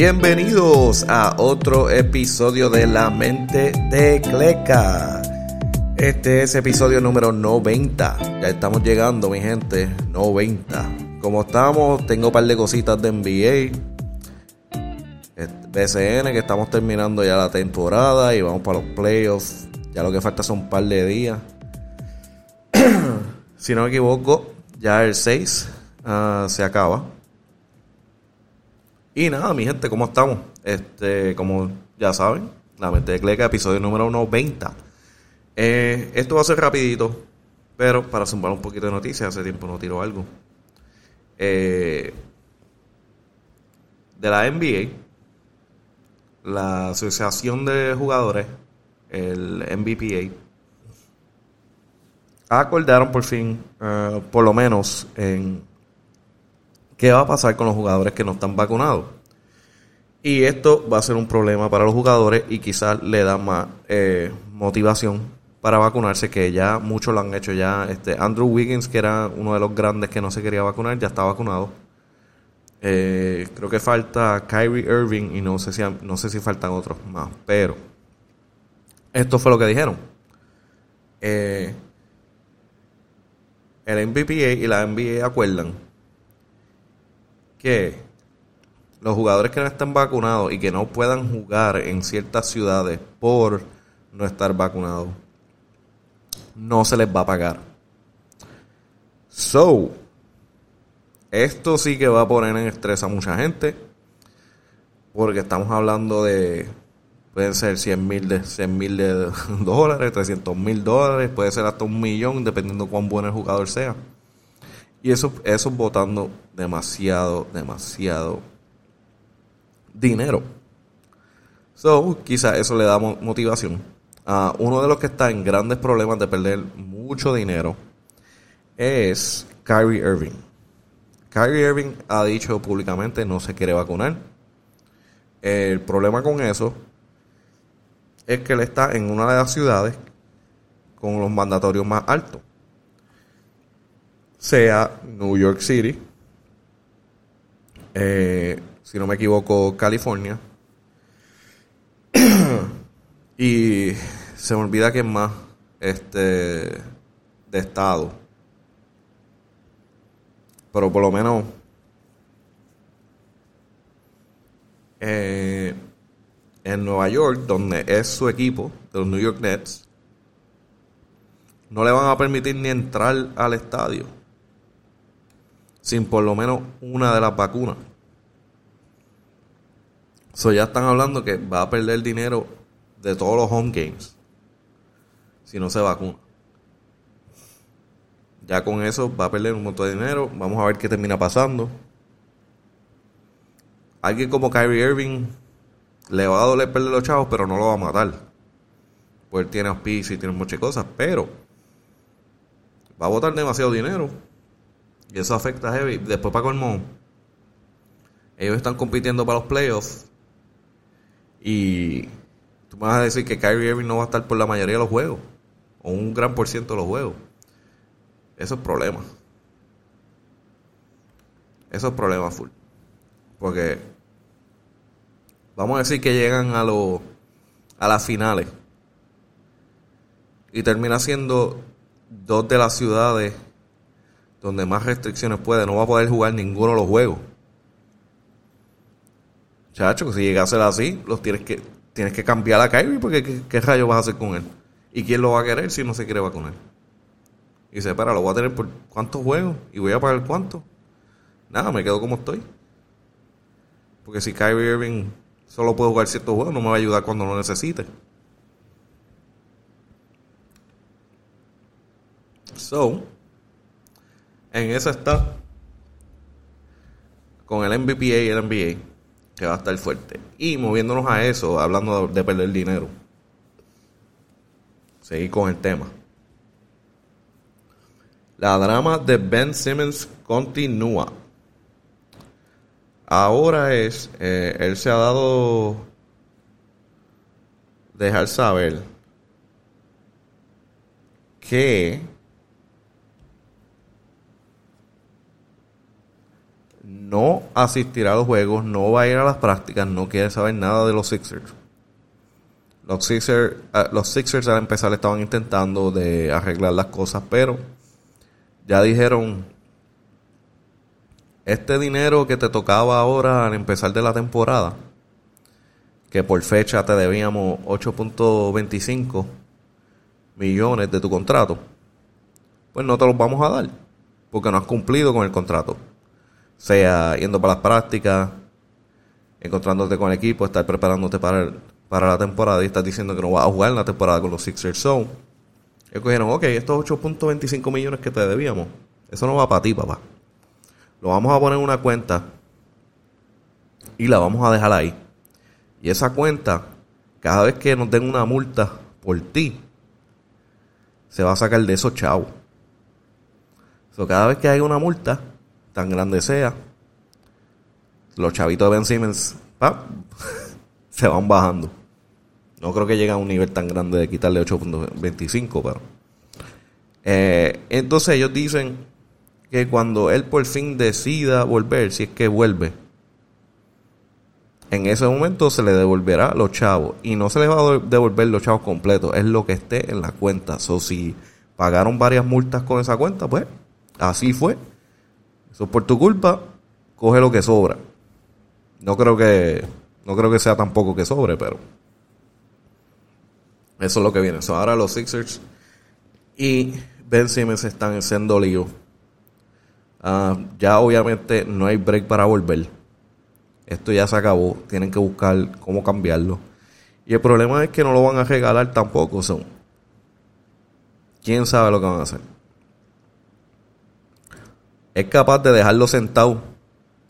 Bienvenidos a otro episodio de La Mente de Cleca. Este es episodio número 90. Ya estamos llegando, mi gente. 90. Como estamos, tengo un par de cositas de NBA. BCN, que estamos terminando ya la temporada y vamos para los playoffs. Ya lo que falta son un par de días. si no me equivoco, ya el 6 ah, se acaba. Y nada, mi gente, ¿cómo estamos? Este, como ya saben, la mente de Cleca, episodio número 90. Eh, esto va a ser rapidito, pero para sumar un poquito de noticias, hace tiempo no tiro algo. Eh, de la NBA, la Asociación de Jugadores, el MVPA, acordaron por fin, eh, por lo menos en qué va a pasar con los jugadores que no están vacunados. Y esto va a ser un problema para los jugadores y quizás le da más eh, motivación para vacunarse, que ya muchos lo han hecho ya. Este Andrew Wiggins, que era uno de los grandes que no se quería vacunar, ya está vacunado. Eh, creo que falta Kyrie Irving y no sé si no sé si faltan otros más, pero esto fue lo que dijeron. Eh, el MVPA y la NBA acuerdan que los jugadores que no están vacunados y que no puedan jugar en ciertas ciudades por no estar vacunados, no se les va a pagar. So, esto sí que va a poner en estrés a mucha gente, porque estamos hablando de, pueden ser 100 mil de, 100 mil de dólares, 300 mil dólares, puede ser hasta un millón, dependiendo cuán bueno el jugador sea. Y eso, eso votando demasiado, demasiado dinero. So, quizá eso le da motivación. a uno de los que está en grandes problemas de perder mucho dinero es Kyrie Irving. Kyrie Irving ha dicho públicamente no se quiere vacunar. El problema con eso es que él está en una de las ciudades con los mandatorios más altos sea New York City, eh, si no me equivoco, California. y se me olvida que es más este de estado. Pero por lo menos eh, en Nueva York, donde es su equipo, de los New York Nets, no le van a permitir ni entrar al estadio sin por lo menos una de las vacunas. So ya están hablando que va a perder dinero de todos los home games si no se vacuna. Ya con eso va a perder un montón de dinero. Vamos a ver qué termina pasando. Alguien como Kyrie Irving le va a doler perder los chavos, pero no lo va a matar. Pues él tiene auspicio y tiene muchas cosas, pero va a botar demasiado dinero y eso afecta a Heavy. Después para colmo, ellos están compitiendo para los playoffs. Y tú me vas a decir que Kyrie Irving no va a estar por la mayoría de los juegos. O un gran por ciento de los juegos. Eso es problema. Eso es problema full. Porque vamos a decir que llegan a los a las finales y termina siendo dos de las ciudades donde más restricciones puede, no va a poder jugar ninguno de los juegos. Chacho, si llega a ser así, los tienes que, tienes que cambiar a Kyrie porque ¿qué, ¿qué, rayos vas a hacer con él? ¿Y quién lo va a querer si no se quiere vacunar? Y dice, espera, lo voy a tener por cuántos juegos y voy a pagar cuánto. Nada, me quedo como estoy. Porque si Kyrie Irving solo puede jugar ciertos juegos, no me va a ayudar cuando lo necesite. So, en esa está con el MVP y el NBA, que va a estar fuerte. Y moviéndonos a eso, hablando de, perder dinero. Seguir con el tema. La drama de Ben Simmons continúa. Ahora es, eh, él se ha dado dejar saber no asistirá a los juegos, no va a ir a las prácticas, no quiere saber nada de los Sixers. Los Sixers, eh, los Sixers al empezar estaban intentando de arreglar las cosas, pero ya dijeron, este dinero que te tocaba ahora al empezar de la temporada, que por fecha te debíamos 8.25 millones de tu contrato, pues no te los vamos a dar, porque no has cumplido con el contrato. Sea yendo para las prácticas, encontrándote con el equipo, estar preparándote para, para la temporada y estás diciendo que no vas a jugar en la temporada con los Sixers. So, ellos cogieron, ok, estos 8.25 millones que te debíamos, eso no va para ti, papá. Lo vamos a poner en una cuenta y la vamos a dejar ahí. Y esa cuenta, cada vez que nos den una multa por ti, se va a sacar de esos chavos. So, cada vez que hay una multa, tan grande sea, los chavitos de Ben Simmons se van bajando. No creo que llegue a un nivel tan grande de quitarle 8.25, pero... Eh, entonces ellos dicen que cuando él por fin decida volver, si es que vuelve, en ese momento se le devolverá los chavos. Y no se les va a devolver los chavos completos, es lo que esté en la cuenta. So, si pagaron varias multas con esa cuenta, pues así fue. Por tu culpa, coge lo que sobra. No creo que, no creo que sea tampoco que sobre, pero eso es lo que viene. ahora los Sixers y Ben Simmons están en lío. Ah, ya obviamente no hay break para volver. Esto ya se acabó. Tienen que buscar cómo cambiarlo. Y el problema es que no lo van a regalar tampoco. Son. ¿Quién sabe lo que van a hacer? Es capaz de dejarlo sentado.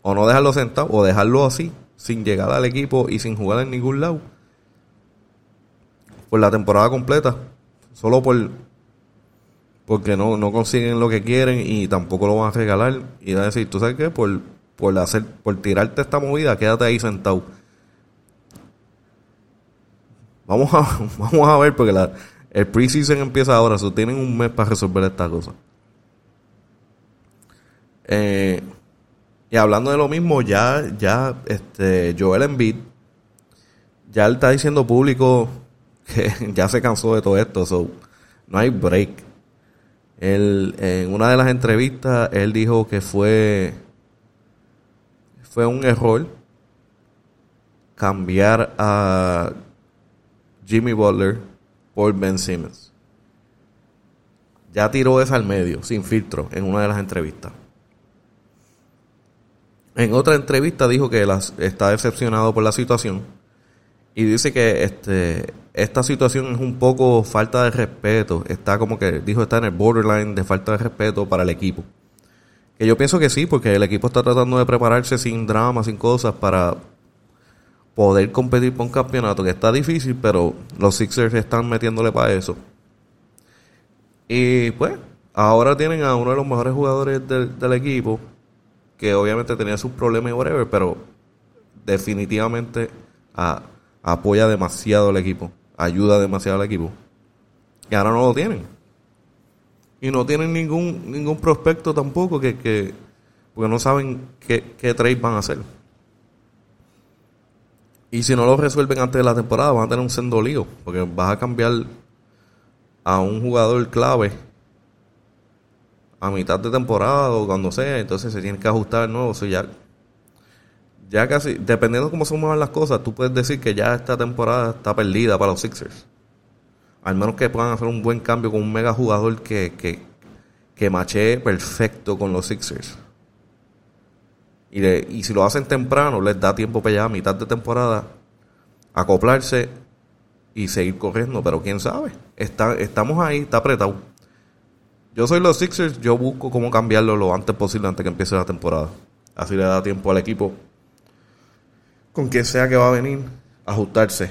O no dejarlo sentado. O dejarlo así. Sin llegar al equipo y sin jugar en ningún lado. Por la temporada completa. Solo por porque no, no consiguen lo que quieren y tampoco lo van a regalar. Y van a decir, ¿tú sabes qué? Por, por, hacer, por tirarte esta movida, quédate ahí sentado. Vamos a, vamos a ver, porque la, el preseason empieza ahora, so tienen un mes para resolver esta cosa. Eh, y hablando de lo mismo, ya, ya, este, Joel Embiid, ya él está diciendo público que ya se cansó de todo esto, no hay break. Él, en una de las entrevistas, él dijo que fue, fue un error cambiar a Jimmy Butler por Ben Simmons. Ya tiró esa al medio, sin filtro, en una de las entrevistas. En otra entrevista dijo que está decepcionado por la situación y dice que este esta situación es un poco falta de respeto. Está como que dijo, está en el borderline de falta de respeto para el equipo. Que yo pienso que sí, porque el equipo está tratando de prepararse sin drama, sin cosas, para poder competir por un campeonato, que está difícil, pero los Sixers están metiéndole para eso. Y pues, ahora tienen a uno de los mejores jugadores del, del equipo, que obviamente tenía sus problemas y whatever, pero definitivamente apoya demasiado al equipo ayuda demasiado al equipo. Y ahora no lo tienen. Y no tienen ningún, ningún prospecto tampoco que, que porque no saben qué, qué trade van a hacer. Y si no lo resuelven antes de la temporada, van a tener un sendo lío, porque vas a cambiar a un jugador clave a mitad de temporada o cuando sea, entonces se tiene que ajustar nuevo. O ya ya casi, dependiendo de cómo se muevan las cosas, tú puedes decir que ya esta temporada está perdida para los Sixers. Al menos que puedan hacer un buen cambio con un mega jugador que, que, que machee perfecto con los Sixers. Y, y si lo hacen temprano, les da tiempo para ya a mitad de temporada acoplarse y seguir corriendo. Pero quién sabe, está, estamos ahí, está apretado. Yo soy los Sixers, yo busco cómo cambiarlo lo antes posible antes que empiece la temporada. Así le da tiempo al equipo con quien sea que va a venir, ajustarse.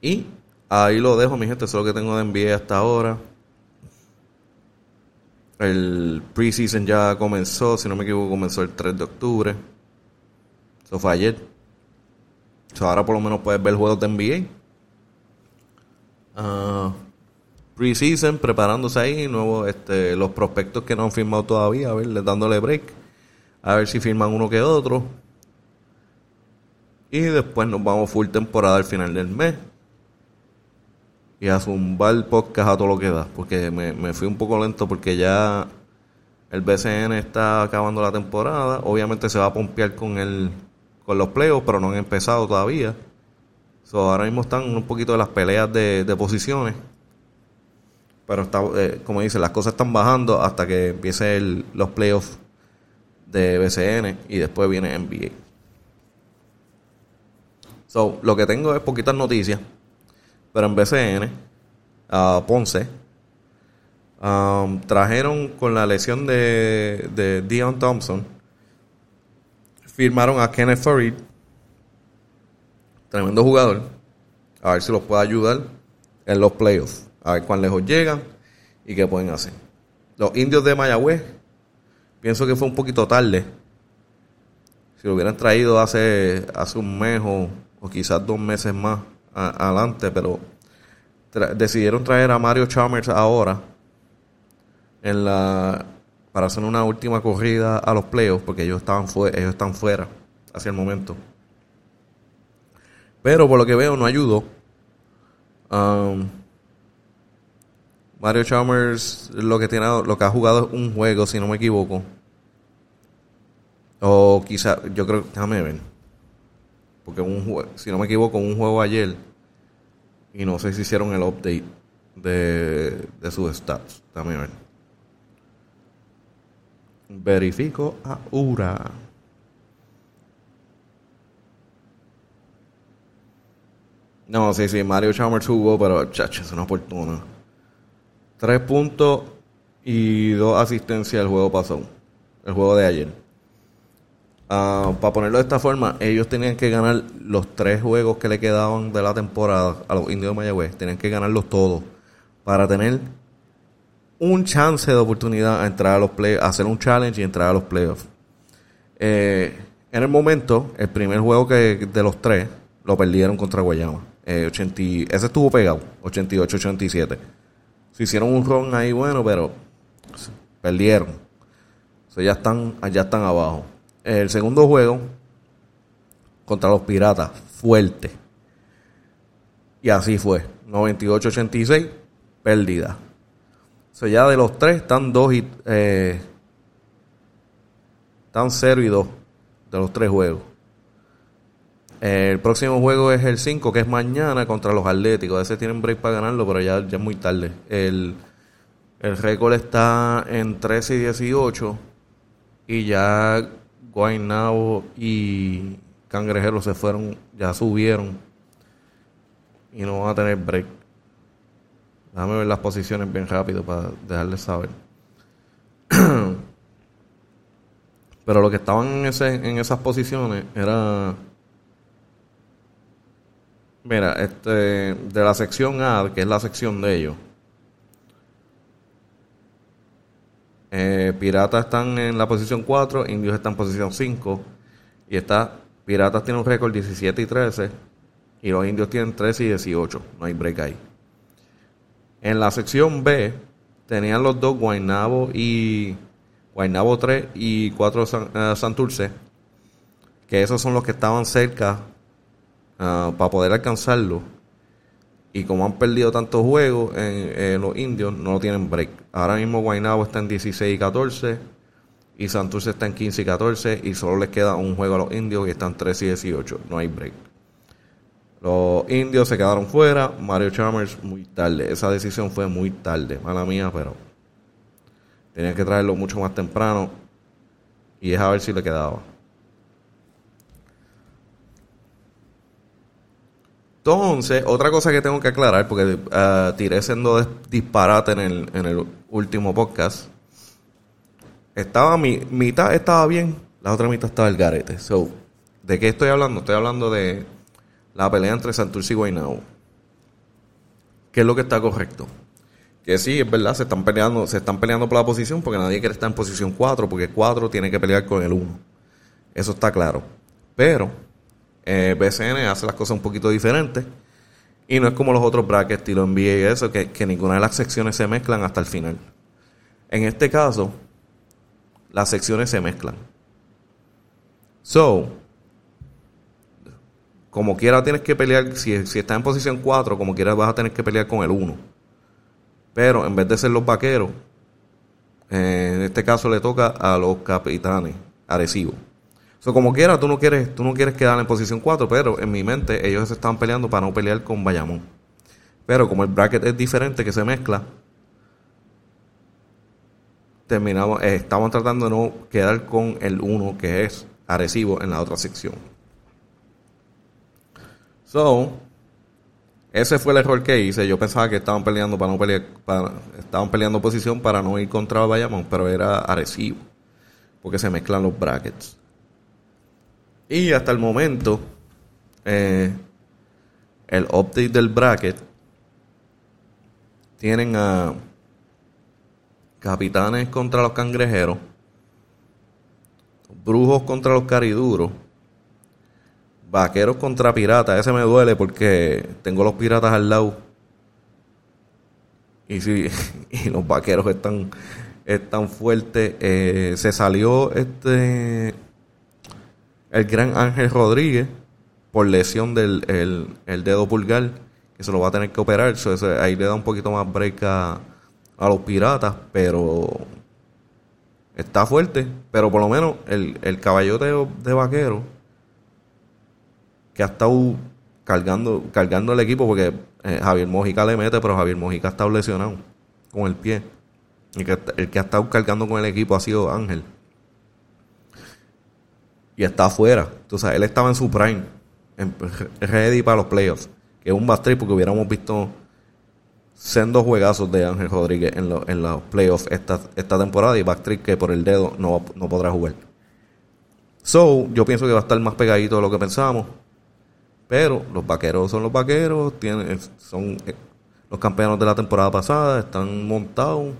Y ahí lo dejo, mi gente. Eso es lo que tengo de enviar hasta ahora. El preseason ya comenzó, si no me equivoco, comenzó el 3 de octubre. Eso fue ayer. ahora por lo menos puedes ver juegos de NBA. Uh, preseason, preparándose ahí, nuevos, este, los prospectos que no han firmado todavía, a ver, dándole break, a ver si firman uno que otro. Y después nos vamos full temporada al final del mes. Y a zumbar podcast a todo lo que da. Porque me, me fui un poco lento porque ya el BCN está acabando la temporada. Obviamente se va a pompear con el con los playoffs, pero no han empezado todavía. So, ahora mismo están un poquito de las peleas de, de posiciones. Pero está, eh, como dice, las cosas están bajando hasta que empiece los playoffs de BCN y después viene NBA. So, lo que tengo es poquitas noticias. Pero en BCN, a Ponce, um, trajeron con la lesión de, de Dion Thompson, firmaron a Kenneth Farid, tremendo jugador, a ver si los puede ayudar en los playoffs, a ver cuán lejos llegan y qué pueden hacer. Los indios de Mayagüez, pienso que fue un poquito tarde. Si lo hubieran traído hace, hace un mes o, quizás dos meses más adelante, pero decidieron traer a Mario Chalmers ahora en la para hacer una última corrida a los playoffs porque ellos estaban ellos están fuera hacia el momento. Pero por lo que veo no ayudó. Um, Mario Chalmers lo que tiene lo que ha jugado es un juego si no me equivoco. O quizá yo creo, déjame ver. Porque un si no me equivoco, un juego ayer y no sé si hicieron el update de, de sus stats. Déjame ver. Verifico ahora. No, sí, sí, Mario Chalmers jugó, pero chacho, es una fortuna. Tres puntos y dos asistencias el juego pasado. El juego de ayer. Ah, para ponerlo de esta forma, ellos tenían que ganar los tres juegos que le quedaban de la temporada a los indios de Mayagüez. Tenían que ganarlos todos para tener un chance de oportunidad a entrar a los playoffs, hacer un challenge y entrar a los playoffs. Eh, en el momento, el primer juego que de los tres lo perdieron contra Guayama. Eh, ese estuvo pegado, 88-87. Se hicieron un ron ahí bueno, pero perdieron. O sea, ya están, ya están abajo. El segundo juego contra los Piratas, fuerte. Y así fue. 98-86, pérdida. O sea, ya de los tres están dos y. Eh, están cero y dos de los tres juegos. El próximo juego es el 5, que es mañana contra los Atléticos. Ese tienen break para ganarlo, pero ya, ya es muy tarde. El, el récord está en 13 y 18. Y ya Guaynabo y Cangrejero se fueron, ya subieron. Y no van a tener break. Déjame ver las posiciones bien rápido para dejarles saber. Pero lo que estaban en, ese, en esas posiciones era. Mira, este, de la sección A, que es la sección de ellos. Eh, Piratas están en la posición 4, Indios están en posición 5. Y está, Piratas tiene un récord 17 y 13. Y los Indios tienen 13 y 18. No hay break ahí. En la sección B tenían los dos Guaynabo y Guaynabo 3 y 4 eh, Santurce, que esos son los que estaban cerca ah, para poder alcanzarlo. Y como han perdido tantos juegos en, los indios, no tienen break. Ahora mismo Guaynabo está en 16 y 14 y Santurce está en 15 y 14 y solo les queda un juego a los indios y están 13 y 18. No hay break. Los indios se quedaron fuera. Mario Chalmers muy tarde. Esa decisión fue muy tarde. Mala mía, pero tenían que traerlo mucho más temprano. Y es a ver si le quedaba. Entonces, otra cosa que tengo que aclarar, porque uh, tiré siendo disparate en el, en el último podcast. Estaba mi mitad estaba bien, la otra mitad estaba el garete. ¿de qué estoy hablando? Estoy hablando de la pelea entre Santurce y Guaynabo. ¿Qué es lo que está correcto? Que sí, es verdad, se están peleando, se están peleando por la posición porque nadie quiere estar en posición 4, porque 4 tiene que pelear con el 1. Eso está claro. Pero eh, BCN hace las cosas un poquito diferentes Y no es como los otros brackets, estilo NBA y eso, que, que ninguna de las secciones se mezclan hasta el final. En este caso, las secciones se mezclan. So, como quiera tienes que pelear, si, si estás en posición 4, como quiera vas a tener que pelear con el 1. Pero en vez de ser los vaqueros, eh, en este caso le toca a los capitanes, Arecibo. So, como quiera, tú no quieres, tú no quieres quedar en posición 4, pero en mi mente ellos se estaban peleando para no pelear con Bayamón. Pero como el bracket es diferente, que se mezcla, terminamos, eh, tratando de no quedar con el 1 que es Arecibo en la otra sección. So, ese fue el error que hice. Yo pensaba que estaban peleando para no pelear, para, estaban peleando posición para no ir contra Bayamón, pero era Arecibo, porque se mezclan los brackets. Y hasta el momento, eh, el update del bracket tienen a Capitanes contra los Cangrejeros, Brujos contra los Cariduros Vaqueros contra Piratas, ese me duele porque tengo los Piratas al lado. Y, si, y los Vaqueros están, están fuertes. Eh, se salió este el gran Ángel Rodríguez por lesión del el, dedo pulgar, que se lo va a tener que operar. ahí le da un poquito más break a, los Piratas, pero está fuerte. Pero por lo menos el, el de vaquero que ha estado cargando, cargando el equipo porque eh, Javier Mojica le mete, pero Javier Mojica está lesionado con el pie. Y que, el que ha estado cargando con el equipo ha sido Ángel. Y está afuera. Entonces, él estaba en su prime. En, ready para los playoffs. Que es un backstreet porque hubiéramos visto dos juegazos de Ángel Rodríguez en, en los playoffs esta, esta temporada. Y backstreet que por el dedo no, no podrá jugar. So, yo pienso que va a estar más pegadito de lo que pensábamos. Pero los vaqueros son los vaqueros, tienen, son eh, los campeones de la temporada pasada, están montados.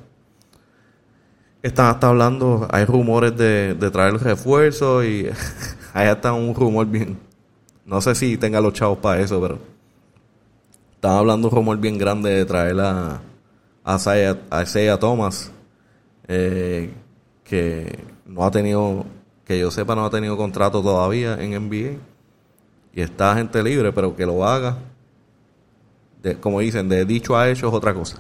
Están hasta hablando, hay rumores de, de traer refuerzos y hay hasta un rumor bien. No sé si tenga los chavos para eso, pero están hablando un rumor bien grande de traer a, a Isaiah, Thomas, eh, que no ha tenido, que yo sepa, no ha tenido contrato todavía en NBA y está gente libre, pero que lo haga, como dicen, de dicho a hecho es otra cosa.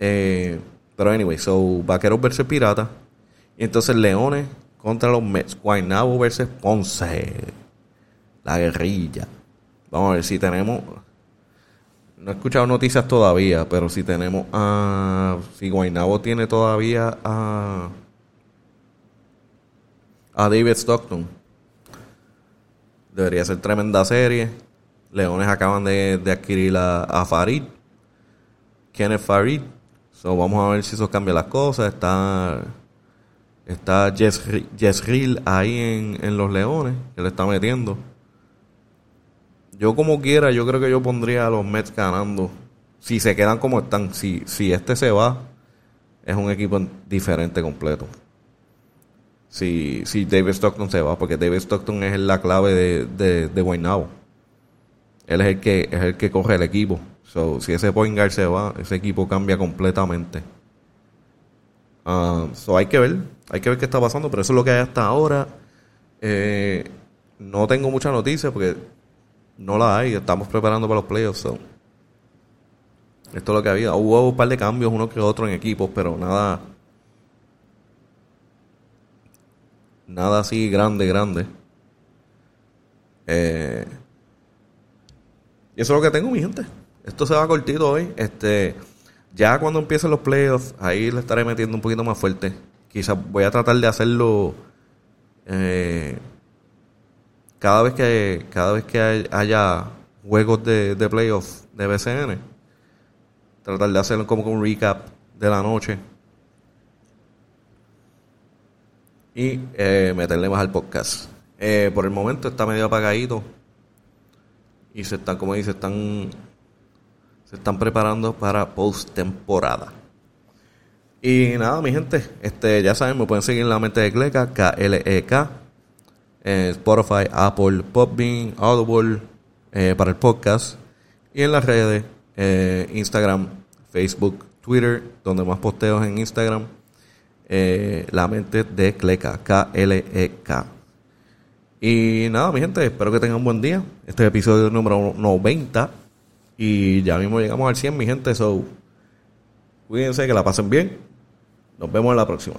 Eh, pero anyway, so Vaqueros versus Pirata. Y entonces Leones contra los Mets. Guaynabo versus Ponce. La guerrilla. Vamos a ver si tenemos. No he escuchado noticias todavía, pero si tenemos a. Si Guaynabo tiene todavía a. A David Stockton Debería ser tremenda serie. Leones acaban de, adquirir a, Farid. ¿Quién es Farid? So, vamos a ver si eso cambia las cosas. Está está Jezreel ahí en, en, los Leones, que le está metiendo. Yo como quiera, yo creo que yo pondría a los Mets ganando. Si se quedan como están, si, si este se va, es un equipo diferente completo si, si David Stockton se va, porque David Stockton es la clave de, de, de Guaynabo. Él es el que es el que corre el equipo. So, si ese point guard se va, ese equipo cambia completamente. Uh, so hay que ver, hay que ver qué está pasando, pero eso es lo que hay hasta ahora. Eh, no tengo mucha noticia porque no la hay, estamos preparando para los playoffs. So. Esto es lo que había. Hubo un par de cambios, uno que otro en equipos, pero nada Nada así grande, grande. Eh, y eso es lo que tengo, mi gente. Esto se va cortito hoy. Este, ya cuando empiecen los playoffs, ahí le estaré metiendo un poquito más fuerte. Quizás voy a tratar de hacerlo eh, cada vez que cada vez que haya juegos de, de playoffs de BCN. Tratar de hacerlo como un recap de la noche y eh, meterle más al podcast. Eh, por el momento está medio apagadito y se están, como dice, están se están preparando para post temporada. Y nada, mi gente, este ya saben, me pueden seguir en la mente de Cleca, K-L-E-K, Spotify, Apple, Podbean, Audible, eh, para el podcast. Y en las redes, eh, Instagram, Facebook, Twitter, donde más posteos en Instagram, eh, la mente de Cleca, K-L-E-K. Y nada, mi gente, espero que tengan un buen día. Este es el episodio número 90. Y ya mismo llegamos al 100, mi gente. So, cuídense, que la pasen bien. Nos vemos en la próxima.